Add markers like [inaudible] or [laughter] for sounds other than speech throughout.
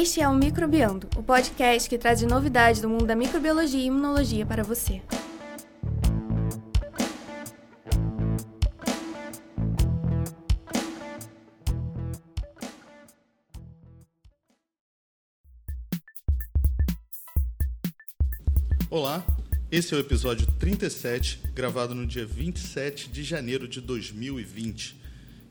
Este é o Microbiando, o podcast que traz novidades do mundo da microbiologia e imunologia para você. Olá, esse é o episódio 37, gravado no dia 27 de janeiro de 2020.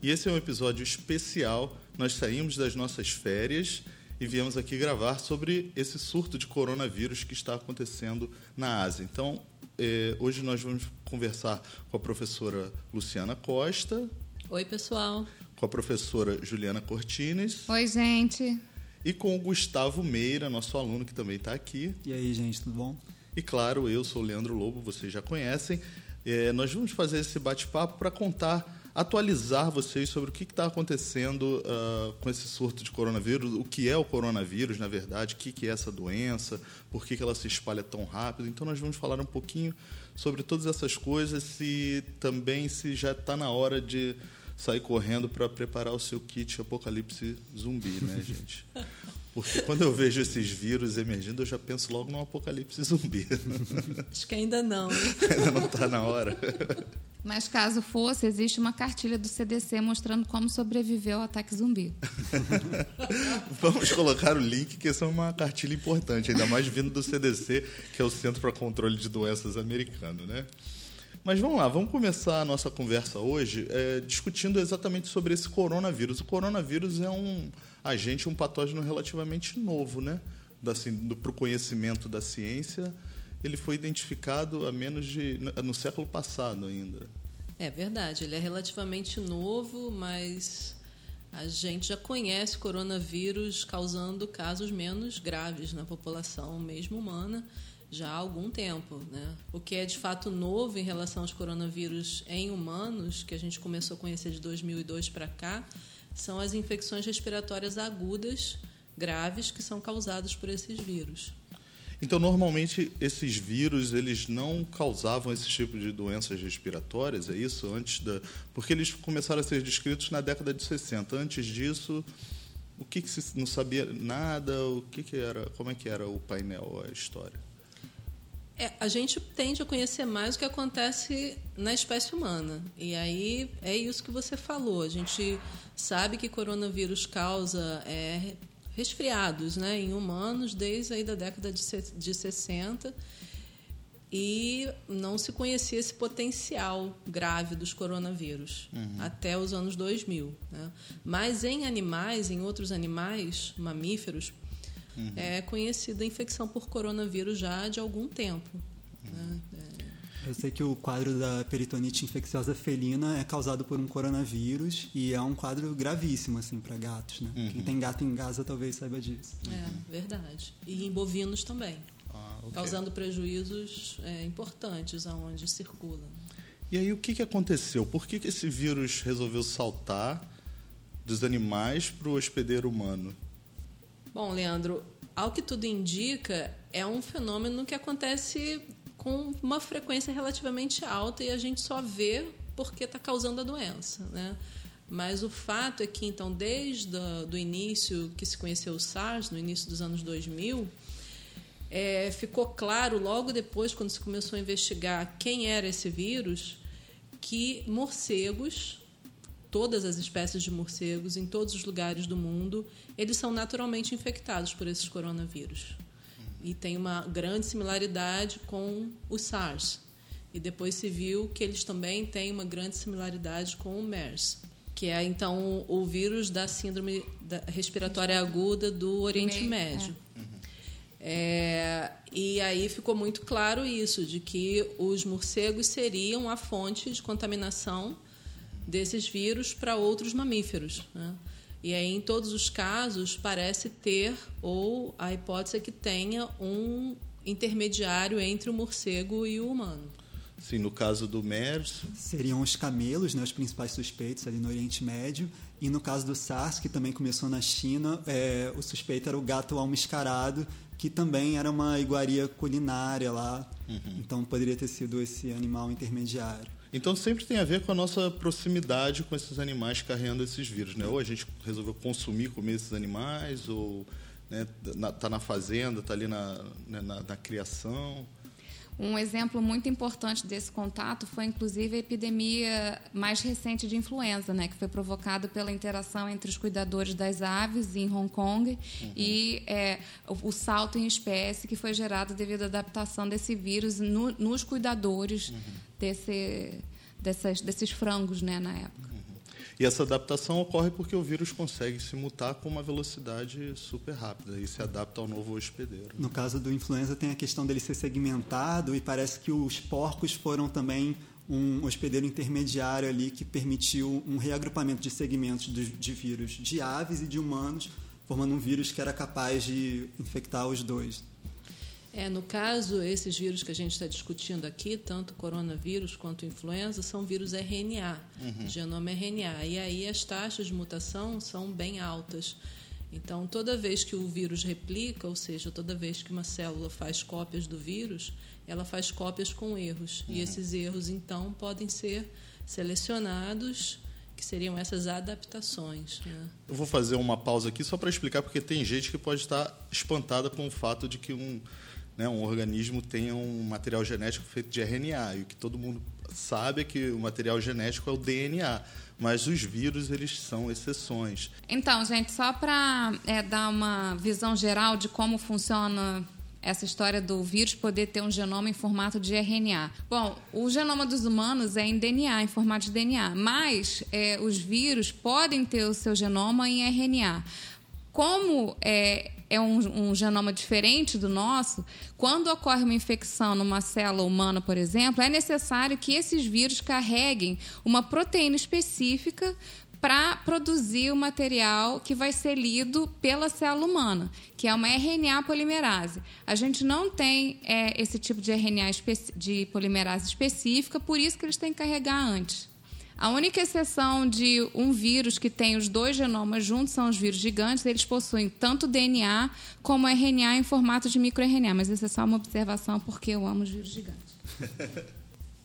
E esse é um episódio especial. Nós saímos das nossas férias e viemos aqui gravar sobre esse surto de coronavírus que está acontecendo na Ásia. Então, eh, hoje nós vamos conversar com a professora Luciana Costa. Oi, pessoal. Com a professora Juliana Cortines. Oi, gente. E com o Gustavo Meira, nosso aluno que também está aqui. E aí, gente, tudo bom? E claro, eu sou o Leandro Lobo, vocês já conhecem. Eh, nós vamos fazer esse bate-papo para contar atualizar vocês sobre o que está acontecendo uh, com esse surto de coronavírus, o que é o coronavírus, na verdade, o que, que é essa doença, por que, que ela se espalha tão rápido. Então, nós vamos falar um pouquinho sobre todas essas coisas e também se já está na hora de sair correndo para preparar o seu kit apocalipse zumbi, né, [laughs] gente? Porque quando eu vejo esses vírus emergindo, eu já penso logo no apocalipse zumbi. Acho que ainda não. [laughs] ainda não está na hora. [laughs] Mas caso fosse, existe uma cartilha do CDC mostrando como sobreviver ao ataque zumbi. [laughs] Vamos colocar o link, que essa é uma cartilha importante, ainda mais vindo do CDC, que é o Centro para Controle de Doenças americano, né? Mas vamos lá, vamos começar a nossa conversa hoje é, discutindo exatamente sobre esse coronavírus. O coronavírus é um agente, um patógeno relativamente novo, né? Assim, Para o conhecimento da ciência, ele foi identificado a menos de no século passado ainda. É verdade, ele é relativamente novo, mas a gente já conhece o coronavírus causando casos menos graves na população, mesmo humana, já há algum tempo. Né? O que é de fato novo em relação aos coronavírus em humanos, que a gente começou a conhecer de 2002 para cá, são as infecções respiratórias agudas graves que são causadas por esses vírus. Então, normalmente, esses vírus eles não causavam esse tipo de doenças respiratórias, é isso? Antes da... Porque eles começaram a ser descritos na década de 60. Antes disso, o que, que se não sabia nada? O que, que era? Como é que era o painel, a história? É, a gente tende a conhecer mais o que acontece na espécie humana. E aí é isso que você falou. A gente sabe que coronavírus causa é, resfriados né, em humanos desde aí da década de, de 60 e não se conhecia esse potencial grave dos coronavírus uhum. até os anos 2000. Né? Mas em animais, em outros animais, mamíferos, uhum. é conhecida a infecção por coronavírus já de algum tempo. Uhum. Né? Eu sei que o quadro da peritonite infecciosa felina é causado por um coronavírus e é um quadro gravíssimo assim para gatos, né? Uhum. Quem tem gato em casa talvez saiba disso. É verdade. E em bovinos também, ah, okay. causando prejuízos é, importantes aonde circula. E aí o que, que aconteceu? Por que, que esse vírus resolveu saltar dos animais para o hospedeiro humano? Bom, Leandro, ao que tudo indica, é um fenômeno que acontece com uma frequência relativamente alta e a gente só vê porque está causando a doença, né? Mas o fato é que, então, desde o início que se conheceu o SARS, no início dos anos 2000, é, ficou claro, logo depois, quando se começou a investigar quem era esse vírus, que morcegos, todas as espécies de morcegos, em todos os lugares do mundo, eles são naturalmente infectados por esses coronavírus e tem uma grande similaridade com o SARS. E depois se viu que eles também têm uma grande similaridade com o MERS, que é então o vírus da síndrome respiratória aguda do Oriente Médio. É, e aí ficou muito claro isso, de que os morcegos seriam a fonte de contaminação desses vírus para outros mamíferos. Né? E aí, em todos os casos, parece ter, ou a hipótese é que tenha, um intermediário entre o morcego e o humano. Sim, no caso do MERS. Seriam os camelos, né, os principais suspeitos ali no Oriente Médio. E no caso do SARS, que também começou na China, é, o suspeito era o gato almiscarado, que também era uma iguaria culinária lá. Uhum. Então poderia ter sido esse animal intermediário. Então sempre tem a ver com a nossa proximidade com esses animais carregando esses vírus, né? Ou a gente resolveu consumir, comer esses animais, ou né, tá na fazenda, está ali na, né, na, na criação. Um exemplo muito importante desse contato foi, inclusive, a epidemia mais recente de influenza, né, que foi provocada pela interação entre os cuidadores das aves em Hong Kong uhum. e é, o, o, salto em espécie que foi gerado devido à adaptação desse vírus no, nos cuidadores uhum. desse, dessas, desses frangos né, na época. E essa adaptação ocorre porque o vírus consegue se mutar com uma velocidade super rápida e se adapta ao novo hospedeiro. No caso do influenza, tem a questão dele ser segmentado e parece que os porcos foram também um hospedeiro intermediário ali que permitiu um reagrupamento de segmentos de, vírus de aves e de humanos, formando um vírus que era capaz de infectar os dois. É, no caso, esses vírus que a gente está discutindo aqui, tanto coronavírus quanto influenza, são vírus RNA, uhum. genoma RNA. E aí as taxas de mutação são bem altas. Então, toda vez que o vírus replica, ou seja, toda vez que uma célula faz cópias do vírus, ela faz cópias com erros. Uhum. E esses erros, então, podem ser selecionados que seriam essas adaptações. Né? Eu vou fazer uma pausa aqui só para explicar, porque tem gente que pode estar espantada com o fato de que um né, um organismo tenha um material genético feito de RNA. E o que todo mundo sabe é que o material genético é o DNA, mas os vírus eles são exceções. Então, gente, só para é, dar uma visão geral de como funciona essa história do vírus poder ter um genoma em formato de RNA. Bom, o genoma dos humanos é em DNA, em formato de DNA, mas é, os vírus podem ter o seu genoma em RNA. Como é, é um, um, genoma diferente do nosso, quando ocorre uma infecção numa célula humana, por exemplo, é necessário que esses vírus carreguem uma proteína específica para produzir o material que vai ser lido pela célula humana, que é uma RNA polimerase. A gente não tem é, esse tipo de RNA de polimerase específica, por isso que eles têm que carregar antes. A única exceção de um vírus que tem os dois genomas juntos são os vírus gigantes. Eles possuem tanto DNA como RNA em formato de microRNA. Mas isso é só uma observação porque eu amo os vírus gigantes. [laughs]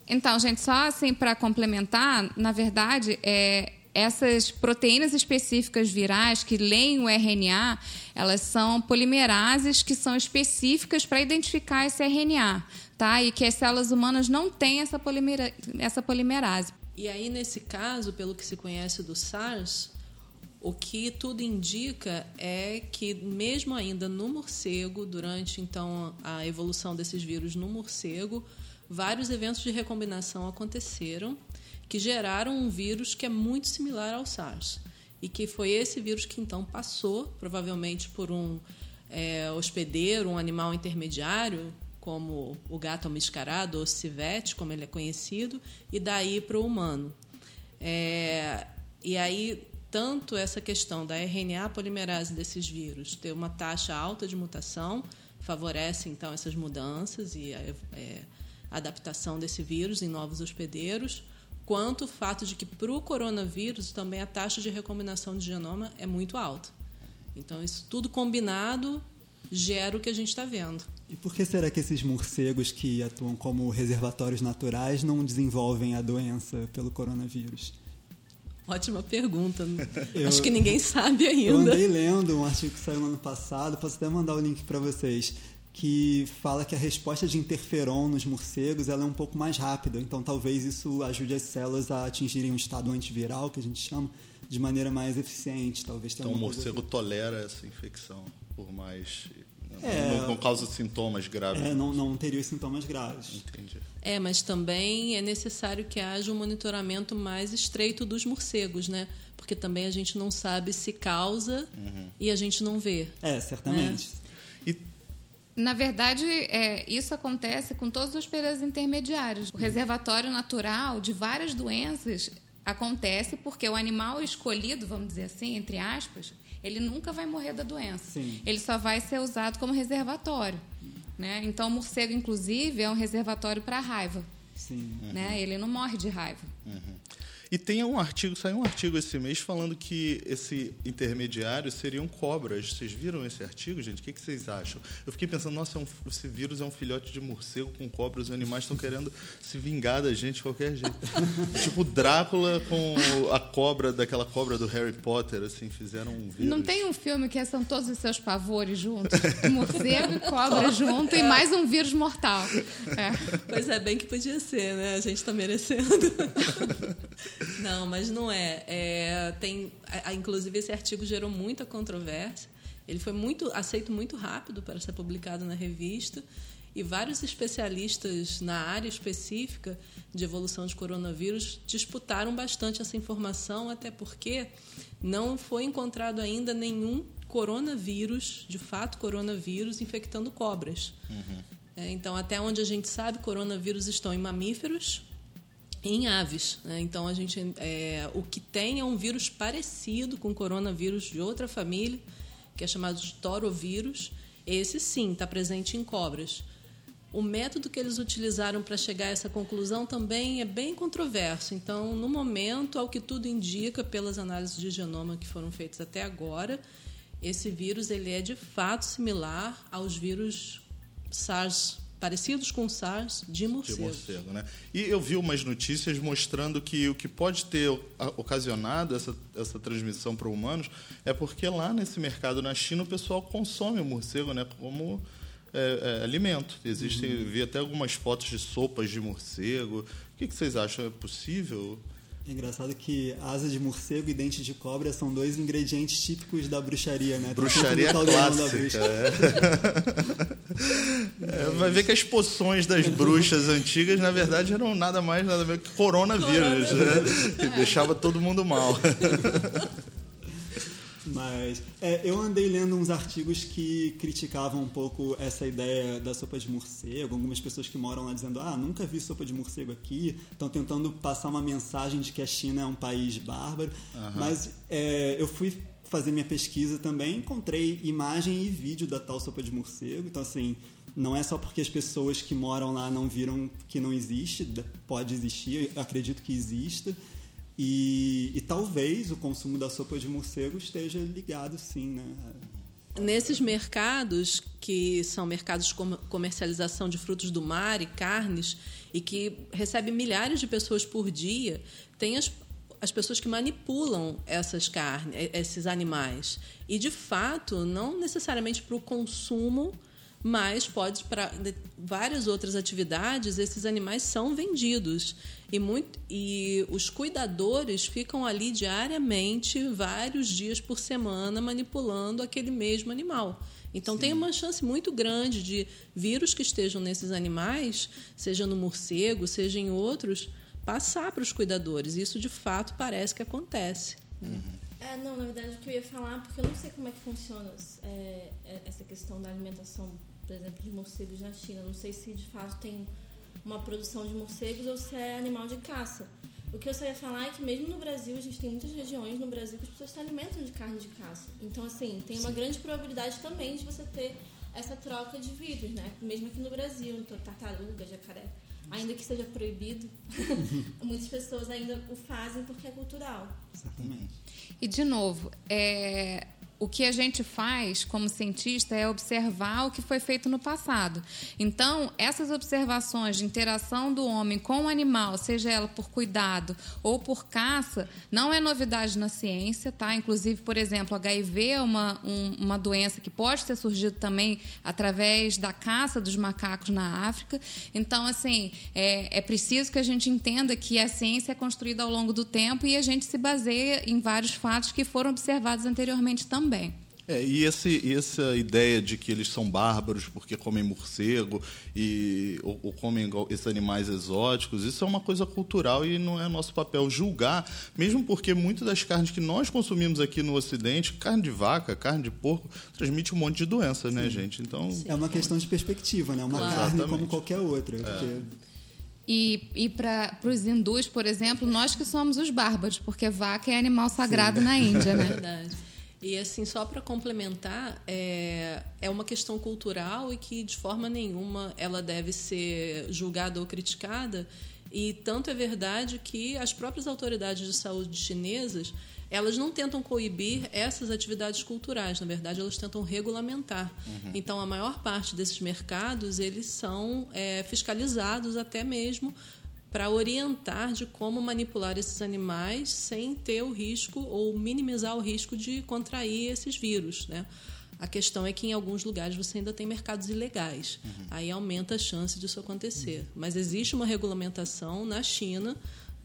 Então, gente, só assim para complementar, na verdade, é, essas proteínas específicas virais que leem o RNA, elas são polimerases que são específicas para identificar esse RNA, tá? E que as células humanas não têm essa, polimera essa polimerase. E aí, nesse caso, pelo que se conhece do SARS, o que tudo indica é que, mesmo ainda no morcego, durante então a evolução desses vírus no morcego, vários eventos de recombinação aconteceram que geraram um vírus que é muito similar ao SARS. E que foi esse vírus que então passou, provavelmente por um é, hospedeiro, um animal intermediário, como o gato mascarado, ou civete, como ele é conhecido, e daí para o humano. É, e aí, tanto essa questão da RNA polimerase desses vírus ter uma taxa alta de mutação favorece, então, essas mudanças e a é, adaptação desse vírus em novos hospedeiros, quanto o fato de que, para o coronavírus, também a taxa de recombinação de genoma é muito alta. Então, isso tudo combinado gera o que a gente está vendo. E por que será que esses morcegos que atuam como reservatórios naturais não desenvolvem a doença pelo coronavírus? Ótima pergunta. Eu, [laughs] Acho que ninguém sabe ainda. Eu andei lendo um artigo que saiu no ano passado, posso até mandar o link para vocês, que fala que a resposta de interferon nos morcegos ela é um pouco mais rápida. Então, talvez isso ajude as células a atingirem um estado antiviral, que a gente chama, de maneira mais eficiente. Talvez então, o morcego tolera essa infecção por mais é, não, não, causa sintomas graves. É, não, não teria os sintomas graves. Entendi. É, mas também é necessário que haja um monitoramento mais estreito dos morcegos, né? Porque também a gente não sabe se causa uhum. e a gente não vê. É, certamente. É. E... Na verdade, é, isso acontece com todos os períodos intermediários. O reservatório natural de várias doenças acontece porque o animal escolhido, vamos dizer assim, entre aspas, ele nunca vai morrer da doença. Sim. Ele só vai ser usado como reservatório. Né? Então, o morcego, inclusive, é um reservatório para raiva. Sim. Né? Ele não morre de raiva. Uhum. E tem um artigo, saiu um artigo esse mês falando que esse intermediário seriam cobras. Vocês viram esse artigo, gente? O que, que vocês acham? Eu fiquei pensando, nossa, é um, esse vírus é um filhote de morcego com cobras. Os animais estão querendo se vingar da gente de qualquer jeito. [laughs] tipo Drácula com a cobra, daquela cobra do Harry Potter, assim, fizeram um vírus. Não tem um filme que são todos os seus pavores juntos? Morcego e cobra [laughs] junto e mais um vírus mortal. É. Pois é, bem que podia ser, né? A gente está merecendo. [laughs] não, mas não é. é tem, a, inclusive, esse artigo gerou muita controvérsia. Ele foi muito aceito muito rápido para ser publicado na revista e vários especialistas na área específica de evolução de coronavírus disputaram bastante essa informação, até porque não foi encontrado ainda nenhum coronavírus, de fato coronavírus, infectando cobras. Uhum. É, então, até onde a gente sabe, coronavírus estão em mamíferos em aves. Né? Então, a gente, é, o que tem é um vírus parecido com coronavírus de outra família, que é chamado de torovírus. Esse sim está presente em cobras. O método que eles utilizaram para chegar a essa conclusão também é bem controverso. Então, no momento, ao que tudo indica, pelas análises de genoma que foram feitas até agora, esse vírus ele é de fato similar aos vírus SARS parecidos com SARS de morcego. De morcego né? E eu vi umas notícias mostrando que o que pode ter ocasionado essa, essa transmissão para humanos é porque lá nesse mercado na China o pessoal consome o morcego né, como é, é, alimento. Existem, uhum. vi até algumas fotos de sopas de morcego. O que, que vocês acham? É possível? É engraçado que asa de morcego e dente de cobra são dois ingredientes típicos da bruxaria, né? Bruxaria clássica. É. [laughs] é, vai ver que as poções das bruxas antigas, na verdade, eram nada mais, nada menos que coronavírus, né? Que deixava todo mundo mal. [laughs] Mas é, eu andei lendo uns artigos que criticavam um pouco essa ideia da sopa de morcego. Algumas pessoas que moram lá dizendo: ah, nunca vi sopa de morcego aqui. Estão tentando passar uma mensagem de que a China é um país bárbaro. Uhum. Mas é, eu fui fazer minha pesquisa também, encontrei imagem e vídeo da tal sopa de morcego. Então, assim, não é só porque as pessoas que moram lá não viram que não existe, pode existir, acredito que exista. E, e, talvez o consumo da sopa de morcego esteja ligado, sim, né? Nesses mercados, que são mercados de comercialização de frutos do mar e carnes, e que recebem milhares de pessoas por dia, tem as, as pessoas que manipulam essas carnes, esses animais. E, de fato, não necessariamente para o consumo mas pode para várias outras atividades esses animais são vendidos e muito e os cuidadores ficam ali diariamente vários dias por semana manipulando aquele mesmo animal então Sim. tem uma chance muito grande de vírus que estejam nesses animais seja no morcego seja em outros passar para os cuidadores isso de fato parece que acontece uhum. É, não, na verdade, o que eu ia falar, porque eu não sei como é que funciona é, é essa questão da alimentação por exemplo, de morcegos na China. Não sei se de fato tem uma produção de morcegos ou se é animal de caça. O que eu só ia falar é que mesmo no Brasil, a gente tem muitas regiões no Brasil que as pessoas se alimentam de carne de caça. Então, assim, tem uma Sim. grande probabilidade também de você ter essa troca de vírus, né? Mesmo aqui no Brasil, então, tartaruga, jacaré. Ainda que seja proibido, [laughs] muitas pessoas ainda o fazem porque é cultural. Exatamente. E, de novo, é, o que a gente faz como cientista é observar o que foi feito no passado. Então, essas observações de interação do homem com o animal, seja ela por cuidado ou por caça, não é novidade na ciência, tá? Inclusive, por exemplo, HIV é uma, um, uma doença que pode ter surgido também através da caça dos macacos na África. Então, assim, é, é preciso que a gente entenda que a ciência é construída ao longo do tempo e a gente se baseia em vários fatos que foram observados anteriormente também também. É, e esse, essa ideia de que eles são bárbaros porque comem morcego e, ou, ou, comem esses animais exóticos, isso é uma coisa cultural e não é nosso papel julgar, mesmo porque muitas das carnes que nós consumimos aqui no Ocidente, carne de vaca, carne de porco, transmite um monte de doenças, né, gente? Então É uma questão de perspectiva, né? Uma claro. carne Exatamente. como qualquer outra. É. Porque... E, e para os hindus, por exemplo, nós que somos os bárbaros, porque vaca é animal sagrado Sim. na Índia, né? [laughs] Verdade. E assim, só para complementar, é, é uma questão cultural e que de forma nenhuma ela deve ser julgada ou criticada. E tanto é verdade que as próprias autoridades de saúde chinesas elas não tentam coibir essas atividades culturais, na verdade, elas tentam regulamentar. Uhum. Então, a maior parte desses mercados eles são é, fiscalizados até mesmo para orientar de como manipular esses animais sem ter o risco ou minimizar o risco de contrair esses vírus, né? A questão é que em alguns lugares você ainda tem mercados ilegais. Uhum. Aí aumenta a chance disso acontecer. Uhum. Mas existe uma regulamentação na China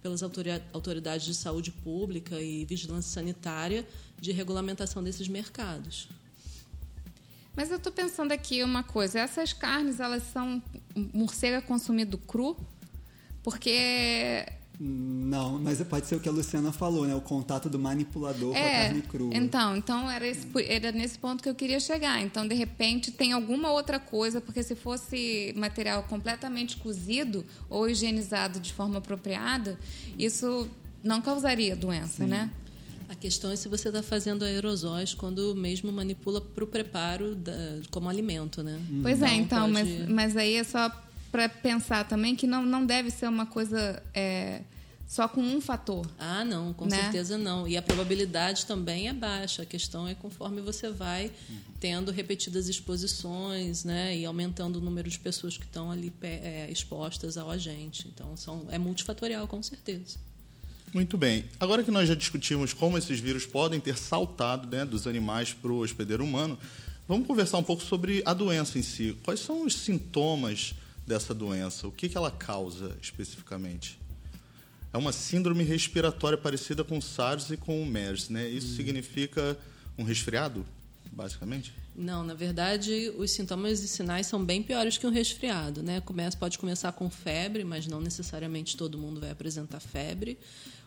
pelas autoridades de saúde pública e vigilância sanitária de regulamentação desses mercados. Mas eu estou pensando aqui uma coisa: essas carnes elas são morcego é consumido cru? Porque não, mas pode ser o que a Luciana falou, né? O contato do manipulador é, com a é, carne crua. Então, então era, esse, era nesse ponto que eu queria chegar. Então, de repente, tem alguma outra coisa, porque se fosse material completamente cozido ou higienizado de forma apropriada, isso não causaria doença, Sim. né? A questão é se você está fazendo aerosóis quando mesmo manipula para o preparo da, como alimento, né? Pois é, então, pode... mas, mas aí é só para pensar também que não, não deve ser uma coisa é, só com um fator. Ah, não, com né? certeza não. E a probabilidade também é baixa. A questão é conforme você vai tendo repetidas exposições né, e aumentando o número de pessoas que estão ali é, expostas ao agente. Então, são, é multifatorial, com certeza. Muito bem. Agora que nós já discutimos como esses vírus podem ter saltado né, dos animais para o hospedeiro humano, vamos conversar um pouco sobre a doença em si. Quais são os sintomas dessa doença? O que, que ela causa especificamente? É uma síndrome respiratória parecida com o SARS e com o MERS, né? Isso hum. significa um resfriado, basicamente? Não, na verdade, os sintomas e sinais são bem piores que um resfriado, né? Começa, pode começar com febre, mas não necessariamente todo mundo vai apresentar febre.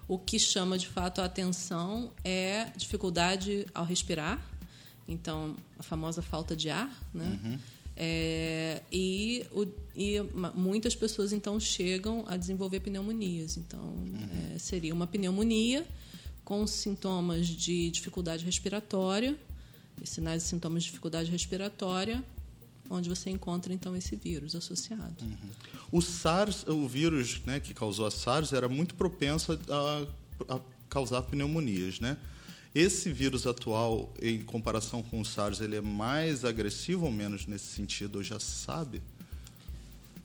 O que chama de fato a atenção é dificuldade ao respirar, então a famosa falta de ar, né? Uhum. É, e, o, e, muitas pessoas então chegam a desenvolver pneumonias. Então, uhum. é, seria uma pneumonia com sintomas de dificuldade respiratória, sinais e sintomas de dificuldade respiratória, onde você encontra então esse vírus associado. Uhum. O SARS, o vírus né, que causou a SARS, era muito propenso a, a causar pneumonias, né? Esse vírus atual, em comparação com o SARS, ele é mais agressivo ou menos nesse sentido? Ou já sabe?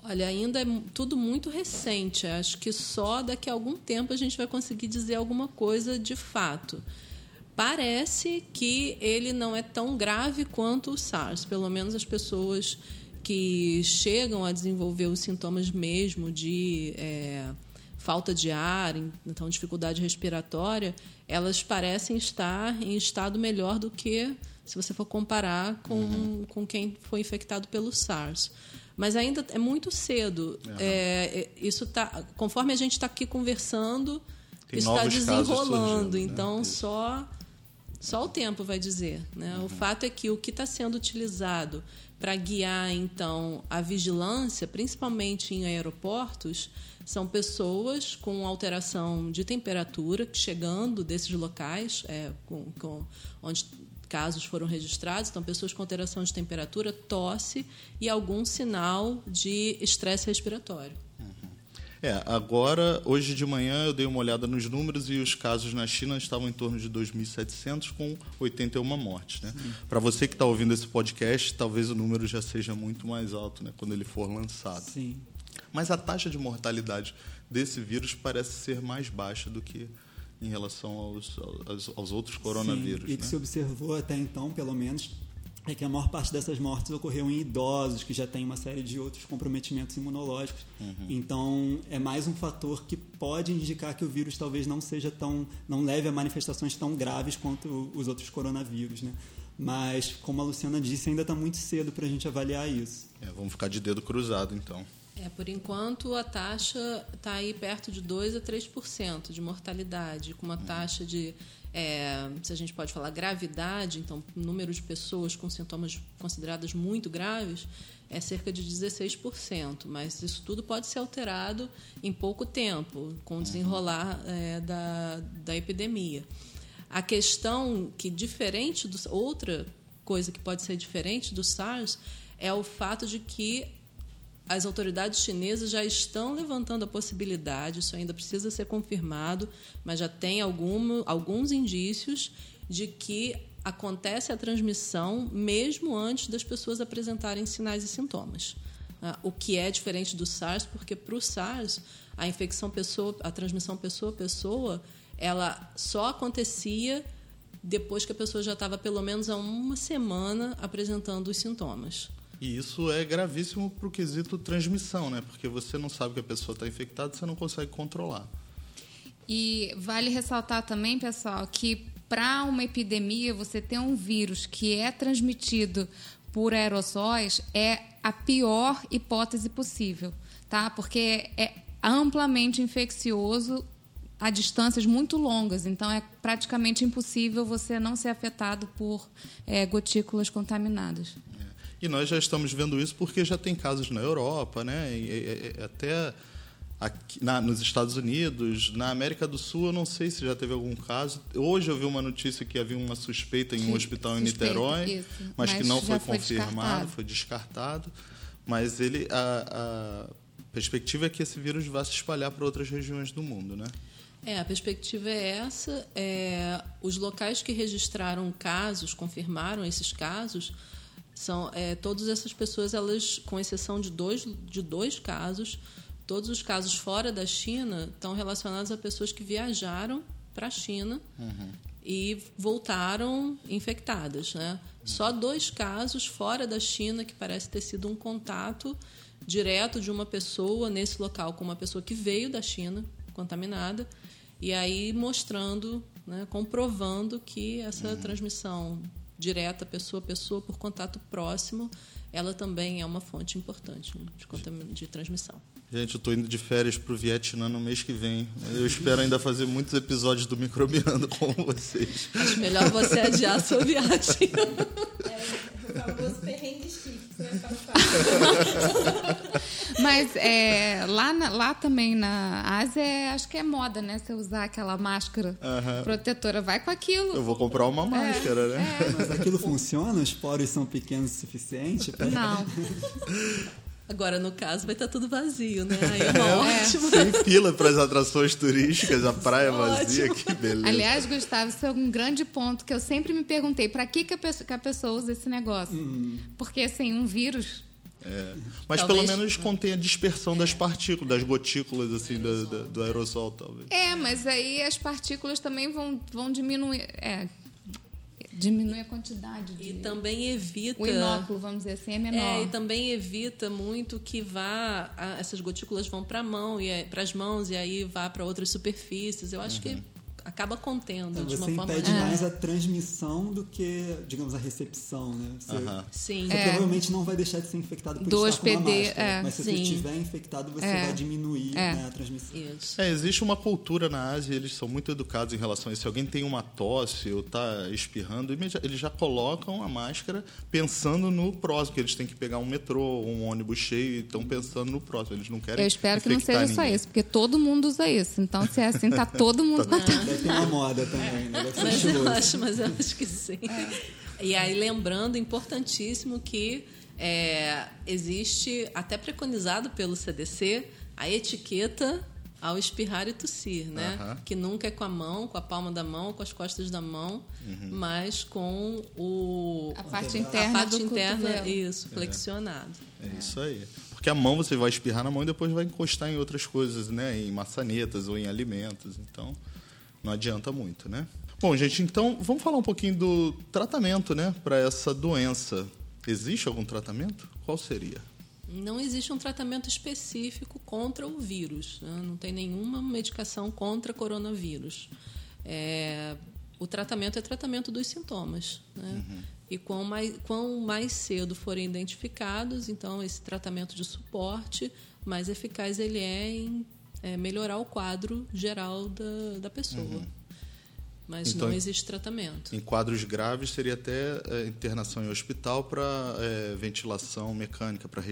Olha, ainda é tudo muito recente. Acho que só daqui a algum tempo a gente vai conseguir dizer alguma coisa de fato. Parece que ele não é tão grave quanto o SARS. Pelo menos as pessoas que chegam a desenvolver os sintomas mesmo de é, falta de ar, então dificuldade respiratória, elas parecem estar em estado melhor do que se você for comparar com, uhum. com quem foi infectado pelo SARS. Mas ainda é muito cedo. Uhum. É, isso tá, conforme a gente está aqui conversando, Tem isso está desenrolando. Surgindo, né? Então, só, só o tempo vai dizer. Né? Uhum. O fato é que o que está sendo utilizado para guiar então a vigilância, principalmente em aeroportos, são pessoas com alteração de temperatura chegando desses locais, é, com, com, onde casos foram registrados, então pessoas com alteração de temperatura, tosse e algum sinal de estresse respiratório. É, agora, hoje de manhã, eu dei uma olhada nos números e os casos na China estavam em torno de 2.700, com 81 mortes. Né? Para você que está ouvindo esse podcast, talvez o número já seja muito mais alto né, quando ele for lançado. Sim. Mas a taxa de mortalidade desse vírus parece ser mais baixa do que em relação aos, aos, aos outros coronavírus. Sim, e que né? se observou até então, pelo menos, é que a maior parte dessas mortes ocorreu em idosos que já têm uma série de outros comprometimentos imunológicos. Uhum. Então, é mais um fator que pode indicar que o vírus talvez não seja tão, não leve a manifestações tão graves quanto os outros coronavírus, né? Mas, como a Luciana disse, ainda está muito cedo para a gente avaliar isso. É, vamos ficar de dedo cruzado, então. É, por enquanto, a taxa está aí perto de 2 a 3% de mortalidade, com uma taxa de, é, se a gente pode falar, gravidade, então, número de pessoas com sintomas consideradas muito graves, é cerca de 16%. Mas isso tudo pode ser alterado em pouco tempo, com o desenrolar é, da, da epidemia. A questão que, diferente do. Outra coisa que pode ser diferente do SARS é o fato de que as autoridades chinesas já estão levantando a possibilidade, isso ainda precisa ser confirmado, mas já tem algum, alguns indícios de que acontece a transmissão mesmo antes das pessoas apresentarem sinais e sintomas. Ah, o que é diferente do SARS, porque para o SARS a infecção pessoa, a transmissão pessoa a pessoa, ela só acontecia depois que a pessoa já estava pelo menos há uma semana apresentando os sintomas. E isso é gravíssimo para o quesito transmissão, né? Porque você não sabe que a pessoa está infectada, você não consegue controlar. E vale ressaltar também, pessoal, que para uma epidemia você ter um vírus que é transmitido por aerossóis é a pior hipótese possível, tá? Porque é amplamente infeccioso a distâncias muito longas, então é praticamente impossível você não ser afetado por é, gotículas contaminadas. E nós já estamos vendo isso porque já tem casos na Europa, né? E, e, e, até aqui, na, nos Estados Unidos, na América do Sul, eu não sei se já teve algum caso. Hoje eu vi uma notícia que havia uma suspeita em um hospital em Niterói, mas, mas, que não foi, foi confirmado, descartado. foi descartado. Mas ele, a, a perspectiva é que esse vírus vá se espalhar para outras regiões do mundo, né? É, a perspectiva é essa. É, os locais que registraram casos, confirmaram esses casos, são é, todas essas pessoas, elas, com exceção de dois, de dois casos, todos os casos fora da China estão relacionados a pessoas que viajaram para a China Uhum. e voltaram infectadas. Né? Só dois casos fora da China que parece ter sido um contato direto de uma pessoa nesse local com uma pessoa que veio da China contaminada e aí mostrando, né, comprovando que essa transmissão direta pessoa a pessoa por contato próximo, ela também é uma fonte importante né, de, de transmissão. Gente, eu estou indo de férias para o Vietnã no mês que vem. Eu espero ainda fazer muitos episódios do Microbiando [laughs] com vocês. Acho melhor você adiar a sua viagem. [laughs] É, o famoso perrengue chique. [laughs] Mas é, lá, na- lá também na Ásia, é- acho que é moda, né? Você usar aquela máscara Aham. protetora. Vai com aquilo. Eu vou comprar uma máscara, né? Mas aquilo funciona? Os poros são pequenos o suficiente? pra- Não. [laughs] Agora, no caso, vai estar tudo vazio, né? Aí é [laughs] uma É. ótima. Sem fila para as atrações turísticas, a praia vazia, que beleza. Aliás, Gustavo, isso é um grande ponto que eu sempre me perguntei. Para que, que, a pessoa, que a pessoa usa esse negócio? Porque, assim, um vírus... É. Mas Talvez- pelo menos contém a dispersão das partículas, das gotículas assim da- da- do aerossol, talvez. É, mas aí as partículas também vão, vão diminuir... É, diminui a quantidade. De, E também evita. o inóculo, vamos dizer assim, é menor. É, e também evita muito que vá a- essas gotículas vão para a mão e para as mãos e aí vá para outras superfícies. Eu acho que acaba contendo Então, de você uma forma impede geral. mais a transmissão do que, digamos, a recepção, né? Você, Aham. Sim. você É. provavelmente não vai deixar de ser infectado por Do estar com uma máscara. é. mas se Sim. você estiver infectado, você É. vai diminuir É. né, a transmissão. Isso. É, existe uma cultura na Ásia, eles são muito educados em relação a isso. Se alguém tem uma tosse ou está espirrando, eles já colocam a máscara pensando no próximo, que eles têm que pegar um metrô, um ônibus cheio e estão pensando no próximo. Eles não querem Eu espero que não seja só ninguém. isso, porque todo mundo usa isso. Então, se é assim, tá [laughs] todo mundo com a Deve ter uma moda também, né? Deve ser Mas eu acho, mas eu acho que sim. E aí, lembrando, importantíssimo que é, existe, até preconizado pelo CDC, a etiqueta ao espirrar e tossir, né? Que nunca é com a mão, com a palma da mão, com as costas da mão, Uhum. mas com o A parte a interna parte do interna, cotovelo. isso, flexionado. É isso aí. Porque a mão você vai espirrar na mão e depois vai encostar em outras coisas, né? Em maçanetas ou em alimentos. Então, não adianta muito, né? Bom, gente, então vamos falar um pouquinho do tratamento, né? Para essa doença. Existe algum tratamento? Qual seria? Não existe um tratamento específico contra o vírus. né? Não tem nenhuma medicação contra coronavírus. É, o tratamento é tratamento dos sintomas. Né? E quão mais, quão mais cedo forem identificados, então esse tratamento de suporte, mais eficaz ele é em é, melhorar o quadro geral da, da pessoa. Mas Então, não existe tratamento. Em quadros graves seria até é, internação em hospital para ventilação mecânica, para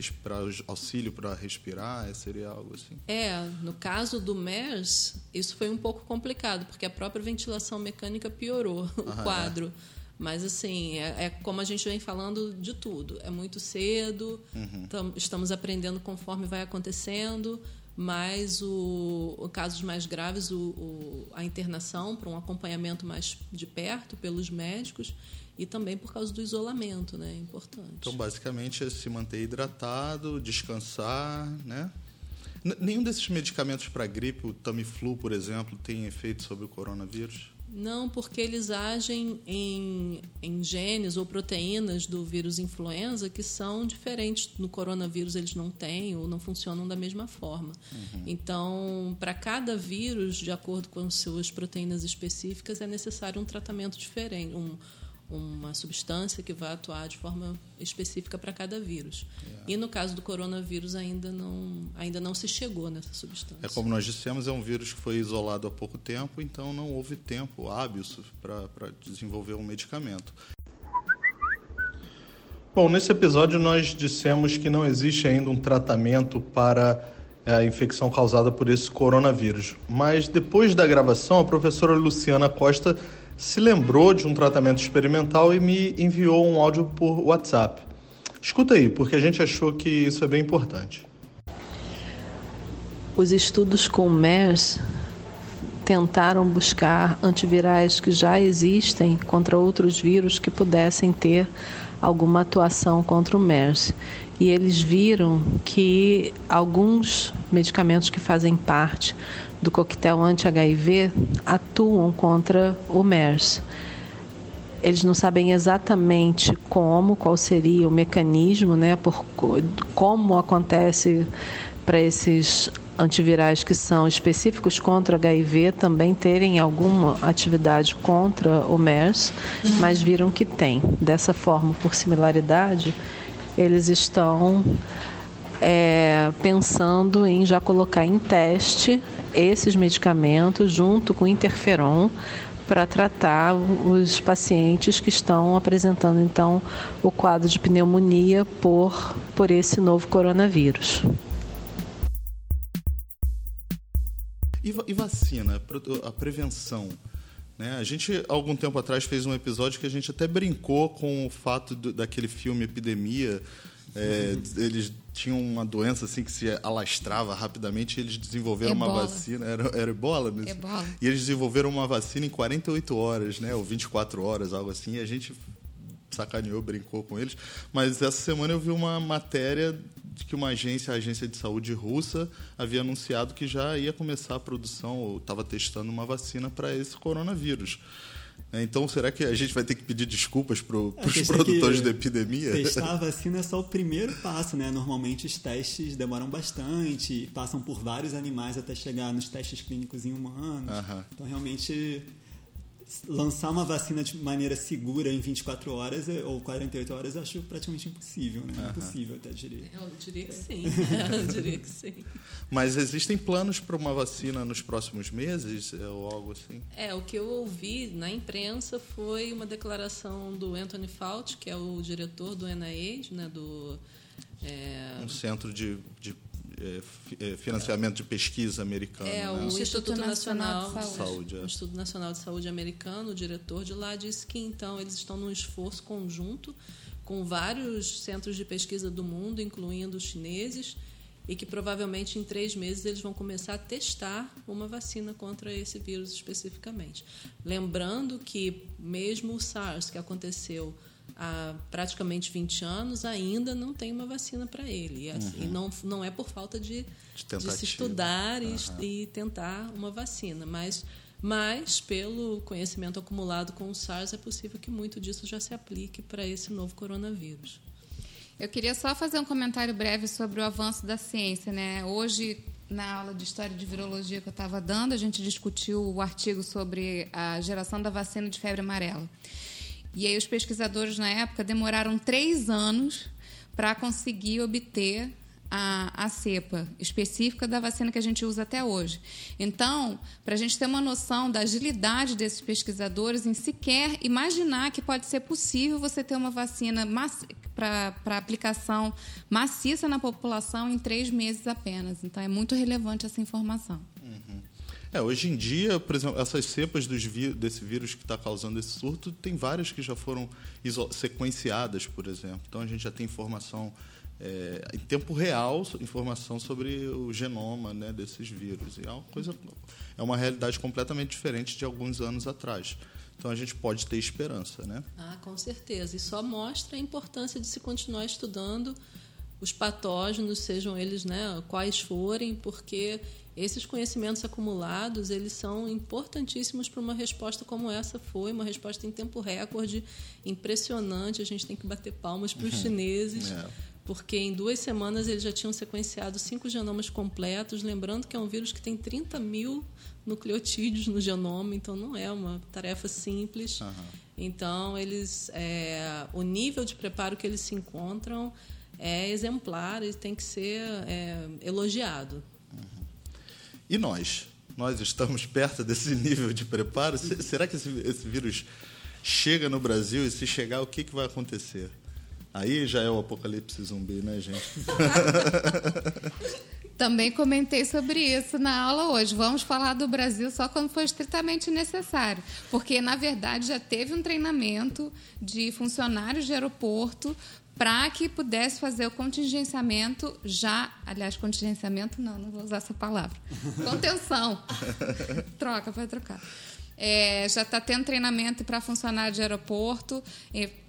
auxílio para respirar, é, seria algo assim. É, no caso do MERS, isso foi um pouco complicado, porque a própria ventilação mecânica piorou [laughs] o Ah, é. quadro. Mas, assim, é, é, como a gente vem falando de tudo. É muito cedo, uhum. tam, estamos aprendendo conforme vai acontecendo, mas o, o casos mais graves, o, o, a internação para um acompanhamento mais de perto pelos médicos e também por causa do isolamento, né? É importante. Então, basicamente, é se manter hidratado, descansar, né? Nenhum desses medicamentos para gripe, o Tamiflu, por exemplo, tem efeito sobre o coronavírus? Não, porque eles agem em, em genes ou proteínas do vírus influenza que são diferentes. No coronavírus eles não têm ou não funcionam da mesma forma. Uhum. Então, para cada vírus, de acordo com suas proteínas específicas, é necessário um tratamento diferente, um, uma substância que vai atuar de forma específica para cada vírus. Yeah. E no caso do coronavírus ainda não, ainda não se chegou nessa substância. É como nós dissemos, é um vírus que foi isolado há pouco tempo, então não houve tempo hábil para desenvolver um medicamento. Bom, nesse episódio nós dissemos que não existe ainda um tratamento para é, a infecção causada por esse coronavírus. Mas depois da gravação, a professora Luciana Costa se lembrou de um tratamento experimental e me enviou um áudio por WhatsApp. Escuta aí, porque a gente achou que isso é bem importante. Os estudos com MERS tentaram buscar antivirais que já existem contra outros vírus que pudessem ter alguma atuação contra o MERS. E eles viram que alguns medicamentos que fazem parte do coquetel anti-HIV atuam contra o MERS. Eles não sabem exatamente como, qual seria o mecanismo, né, por como acontece para esses antivirais que são específicos contra HIV também terem alguma atividade contra o MERS, mas viram que tem. Dessa forma, por similaridade, eles estão é, pensando em já colocar em teste esses medicamentos junto com interferon para tratar os pacientes que estão apresentando então o quadro de pneumonia por, por esse novo coronavírus. E, vacina, a prevenção? Né? A gente, algum tempo atrás, fez um episódio que a gente até brincou com o fato do, daquele filme Epidemia, é, eles tinham uma doença assim que se alastrava rapidamente e eles desenvolveram ebola. uma vacina. Era, era ebola, né? Ebola. E eles desenvolveram uma vacina em 48 horas, né? Ou 24 horas, algo assim. E a gente sacaneou, brincou com eles. Mas essa semana eu vi uma matéria de que uma agência, a agência de saúde russa, havia anunciado que já ia começar a produção ou estava testando uma vacina para esse coronavírus. É, então, será que a gente vai ter que pedir desculpas para os produtores da epidemia? Testar a [laughs] vacina é só o primeiro passo, né? Normalmente os testes demoram bastante, passam por vários animais até chegar nos testes clínicos em humanos. Então, realmente, lançar uma vacina de maneira segura em 24 horas é, ou 48 horas eu acho praticamente impossível, né? Uhum. Impossível, até diria. Eu diria que sim. [laughs] eu diria que sim. Mas existem planos para uma vacina nos próximos meses é, ou algo assim? É, o que eu ouvi na imprensa foi uma declaração do Anthony Fauci, que é o diretor do NIH, né, do é... um centro de, de é, é, financiamento de pesquisa americano. É, né? o Instituto, Instituto Nacional, Nacional, de Saúde. Saúde é. O Instituto Nacional de Saúde americano, o diretor de lá, disse que então eles estão num esforço conjunto com vários centros de pesquisa do mundo, incluindo os chineses, e que provavelmente em três meses eles vão começar a testar uma vacina contra esse vírus especificamente. Lembrando que mesmo o SARS, que aconteceu há praticamente 20 anos, ainda não tem uma vacina para ele. E, assim, uhum. não, não é por falta de, de, de se estudar uhum. e, e, tentar uma vacina, mas, mas pelo conhecimento acumulado com o SARS, é possível que muito disso já se aplique para esse novo coronavírus. Eu queria só fazer um comentário breve sobre o avanço da ciência. Né? Hoje, na aula de História de Virologia que eu estava dando, a gente discutiu o artigo sobre a geração da vacina de febre amarela. E aí os pesquisadores na época demoraram três anos para conseguir obter a, a cepa específica da vacina que a gente usa até hoje. Então, para a gente ter uma noção da agilidade desses pesquisadores em sequer imaginar que pode ser possível você ter uma vacina para aplicação maciça na população em três meses apenas. Então, é muito relevante essa informação. Uhum. É, hoje em dia, por exemplo, essas cepas desse vírus que está causando esse surto, tem várias que já foram sequenciadas, por exemplo. Então a gente já tem informação é, em tempo real, informação sobre o genoma né, desses vírus. E é uma coisa, é uma realidade completamente diferente de alguns anos atrás. Então a gente pode ter esperança, né? Ah, com certeza. E só mostra a importância de se continuar estudando os patógenos, sejam eles né, quais forem, porque esses conhecimentos acumulados eles são importantíssimos para uma resposta como essa foi, uma resposta em tempo recorde, impressionante. A gente tem que bater palmas para os uhum. chineses. É. Porque em duas semanas eles já tinham sequenciado cinco genomas completos, lembrando que é um vírus que tem 30 mil nucleotídeos no genoma, então não é uma tarefa simples. Uhum. Então, eles, é, o nível de preparo que eles se encontram é exemplar e tem que ser é, elogiado. Uhum. E nós? Nós estamos perto desse [laughs] nível de preparo? Será que esse, esse vírus chega no Brasil e se chegar, o que, que vai acontecer? Aí já é o apocalipse zumbi, né, gente? [laughs] Também comentei sobre isso na aula hoje. Vamos falar do Brasil só quando for estritamente necessário. Porque, na verdade, já teve um treinamento de funcionários de aeroporto para que pudesse fazer o contingenciamento já. Aliás, contingenciamento não, não vou usar essa palavra. [laughs] Contenção. Troca, pode trocar. É, já está tendo treinamento para funcionário de aeroporto,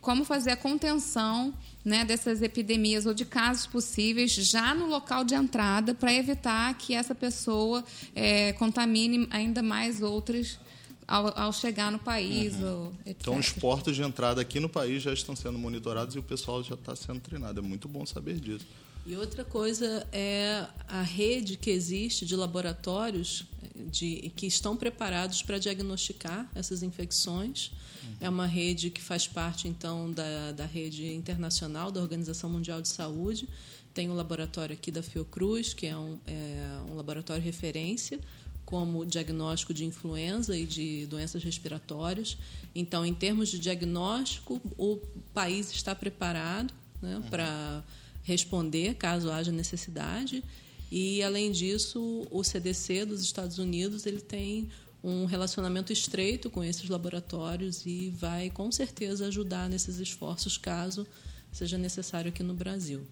como fazer a contenção né, dessas epidemias ou de casos possíveis já no local de entrada para evitar que essa pessoa é, contamine ainda mais outras ao, ao chegar no país. Uhum. Ou, então, os portos de entrada aqui no país já estão sendo monitorados e o pessoal já está sendo treinado. É muito bom saber disso. E outra coisa é a rede que existe de laboratórios de, que estão preparados para diagnosticar essas infecções. Uhum. É uma rede que faz parte, então, da, da rede internacional da Organização Mundial de Saúde. Tem um laboratório aqui da Fiocruz, que é um, é um laboratório referência como diagnóstico de influenza e de doenças respiratórias. Então, em termos de diagnóstico, o país está preparado né, uhum. para responder caso haja necessidade. E, além disso, o CDC dos Estados Unidos ele tem um relacionamento estreito com esses laboratórios e vai, com certeza, ajudar nesses esforços caso seja necessário aqui no Brasil.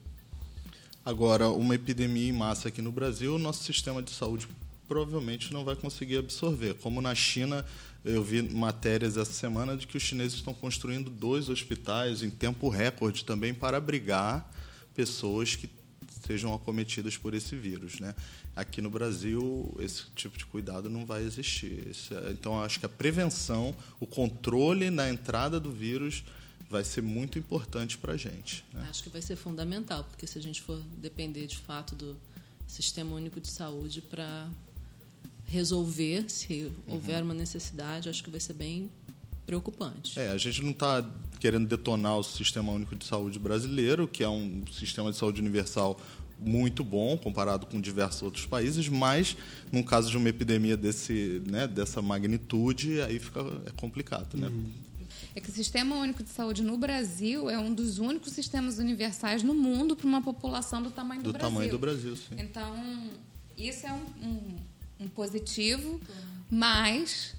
Agora, uma epidemia em massa aqui no Brasil, o nosso sistema de saúde provavelmente não vai conseguir absorver. Como na China, eu vi matérias essa semana de que os chineses estão construindo dois hospitais em tempo recorde também para abrigar pessoas que sejam acometidas por esse vírus. Né? Aqui no Brasil, esse tipo de cuidado não vai existir. É, então, acho que a prevenção, o controle na entrada do vírus vai ser muito importante para a gente. Né? Acho que vai ser fundamental, porque se a gente for depender de fato do Sistema Único de Saúde para resolver, se houver uhum. uma necessidade, acho que vai ser bem preocupante. É, a gente não está querendo detonar o Sistema Único de Saúde brasileiro, que é um sistema de saúde universal muito bom comparado com diversos outros países, mas num caso de uma epidemia desse, né, dessa magnitude, aí fica é complicado, né? Uhum. É que o Sistema Único de Saúde no Brasil é um dos únicos sistemas universais no mundo para uma população do tamanho do, do Brasil. Do tamanho do Brasil, sim. Então, isso é um, um, um positivo, mas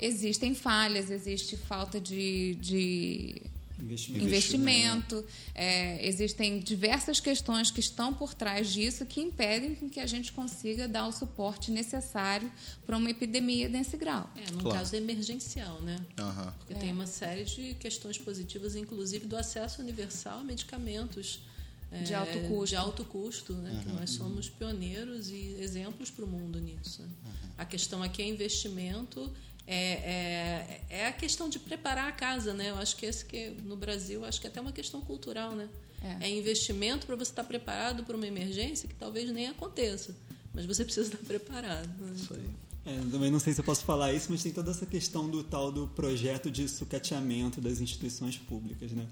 existem falhas, existe falta de, de investimento, investimento é, existem diversas questões que estão por trás disso que impedem que a gente consiga dar o suporte necessário para uma epidemia desse grau. É, no claro. caso emergencial, né? Uhum. Porque é. tem uma série de questões positivas, inclusive do acesso universal a medicamentos de alto custo, de alto custo né? Uhum. que nós somos pioneiros e exemplos para o mundo nisso. Né? Uhum. A questão aqui é investimento é, é, é, a questão de preparar a casa, né? Eu acho que esse que no Brasil acho que é até uma questão cultural, né? É, é investimento para você estar preparado para uma emergência que talvez nem aconteça, mas você [laughs] precisa estar preparado. Né? Isso aí. É, também não sei se eu posso falar isso, mas tem toda essa questão do tal do projeto de sucateamento das instituições públicas, né?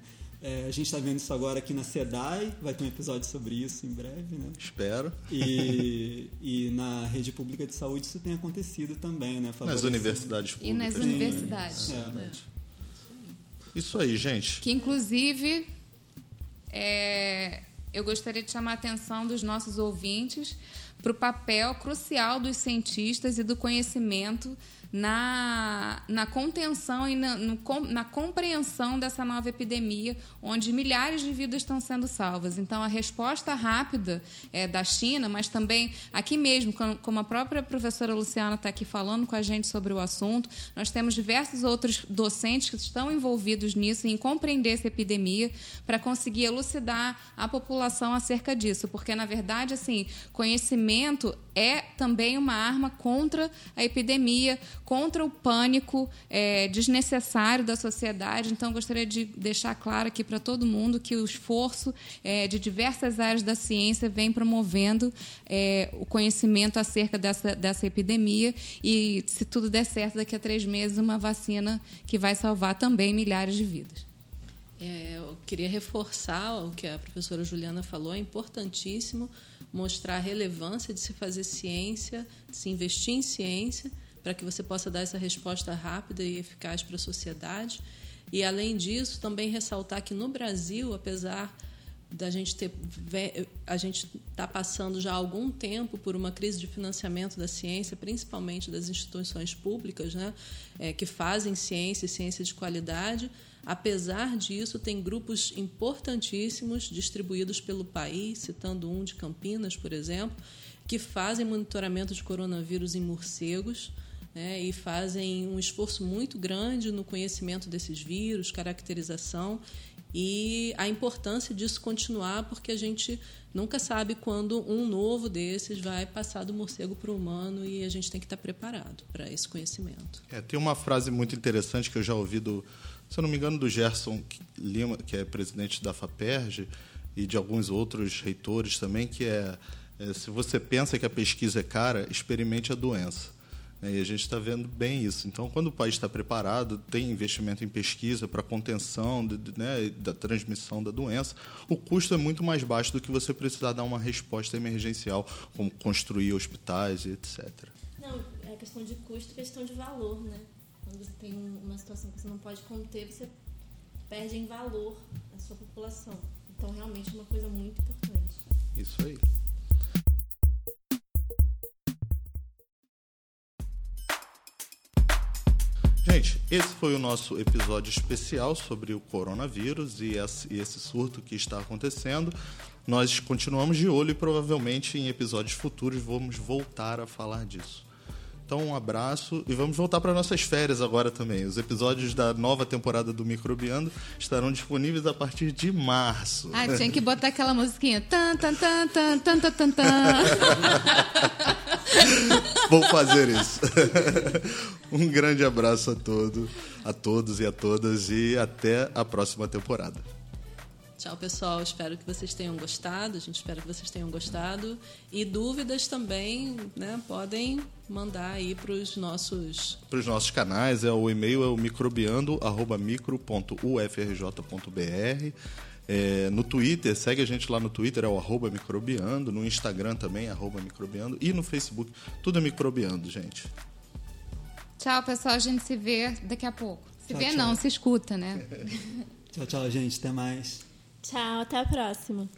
É, a gente está vendo isso agora aqui na SEDAI, vai ter um episódio sobre isso em breve, né? Espero. E, e na rede pública de saúde isso tem acontecido também, né? Nas universidades públicas. E nas universidades. É. Isso aí, gente. Que inclusive é, eu gostaria de chamar a atenção dos nossos ouvintes para o papel crucial dos cientistas e do conhecimento na, na contenção e na, no, na compreensão dessa nova epidemia, onde milhares de vidas estão sendo salvas. Então, a resposta rápida é, da China, mas também aqui mesmo, como a própria professora Luciana está aqui falando com a gente sobre o assunto, nós temos diversos outros docentes que estão envolvidos nisso, em compreender essa epidemia, para conseguir elucidar a população acerca disso. Porque, na verdade, assim, conhecimento é também uma arma contra a epidemia, contra o pânico é, desnecessário da sociedade. Então, gostaria de deixar claro aqui para todo mundo que o esforço é, de diversas áreas da ciência vem promovendo é, o conhecimento acerca dessa, dessa epidemia e, se tudo der certo, daqui a três meses, uma vacina que vai salvar também milhares de vidas. É, eu queria reforçar o que a professora Juliana falou, é importantíssimo mostrar a relevância de se fazer ciência, de se investir em ciência, para que você possa dar essa resposta rápida e eficaz para a sociedade. E, além disso, também ressaltar que no Brasil, apesar da gente ter a gente está passando já há algum tempo por uma crise de financiamento da ciência, principalmente das instituições públicas, né, é, que fazem ciência e ciência de qualidade. Apesar disso, tem grupos importantíssimos distribuídos pelo país, citando um de Campinas, por exemplo, que fazem monitoramento de coronavírus em morcegos né, e fazem um esforço muito grande no conhecimento desses vírus, caracterização e a importância disso continuar, porque a gente nunca sabe quando um novo desses vai passar do morcego para o humano e a gente tem que estar preparado para esse conhecimento. É, tem uma frase muito interessante que eu já ouvi do, se eu não me engano, do Gerson Lima, que é presidente da FAPERJ, e de alguns outros reitores também, que é, é se você pensa que a pesquisa é cara, experimente a doença. Né? E a gente está vendo bem isso. Então, quando o país está preparado, tem investimento em pesquisa para contenção de, de, né, da transmissão da doença, o custo é muito mais baixo do que você precisar dar uma resposta emergencial, como construir hospitais etc. Não, é questão de custo e questão de valor, né? Quando você tem uma situação que você não pode conter, você perde em valor a sua população. Então, realmente é uma coisa muito importante. Isso aí. Gente, esse foi o nosso episódio especial sobre o coronavírus e esse surto que está acontecendo. Nós continuamos de olho e provavelmente em episódios futuros vamos voltar a falar disso. Então, um abraço e vamos voltar para nossas férias agora também. Os episódios da nova temporada do Microbiando estarão disponíveis a partir de março. Ah, tinha que botar aquela musiquinha. Tan, tan, tan, tan, tan, tan, tan. [laughs] [laughs] Vou fazer isso. [laughs] um grande abraço a todos, a todos e a todas e até a próxima temporada. Tchau, pessoal. Espero que vocês tenham gostado. A gente espera que vocês tenham gostado. E dúvidas também, né? Podem mandar aí para os nossos para os nossos canais. É o e-mail é o microbiando@micro.ufrj.br. É, no Twitter, segue a gente lá no Twitter, é o arroba microbiando, no Instagram também, arroba microbiando, e no Facebook, tudo é microbiando, gente. Tchau, pessoal, a gente se vê daqui a pouco. Se tchau, vê tchau. não, se escuta, né? [laughs] tchau, tchau, gente, até mais. Tchau, até a próxima.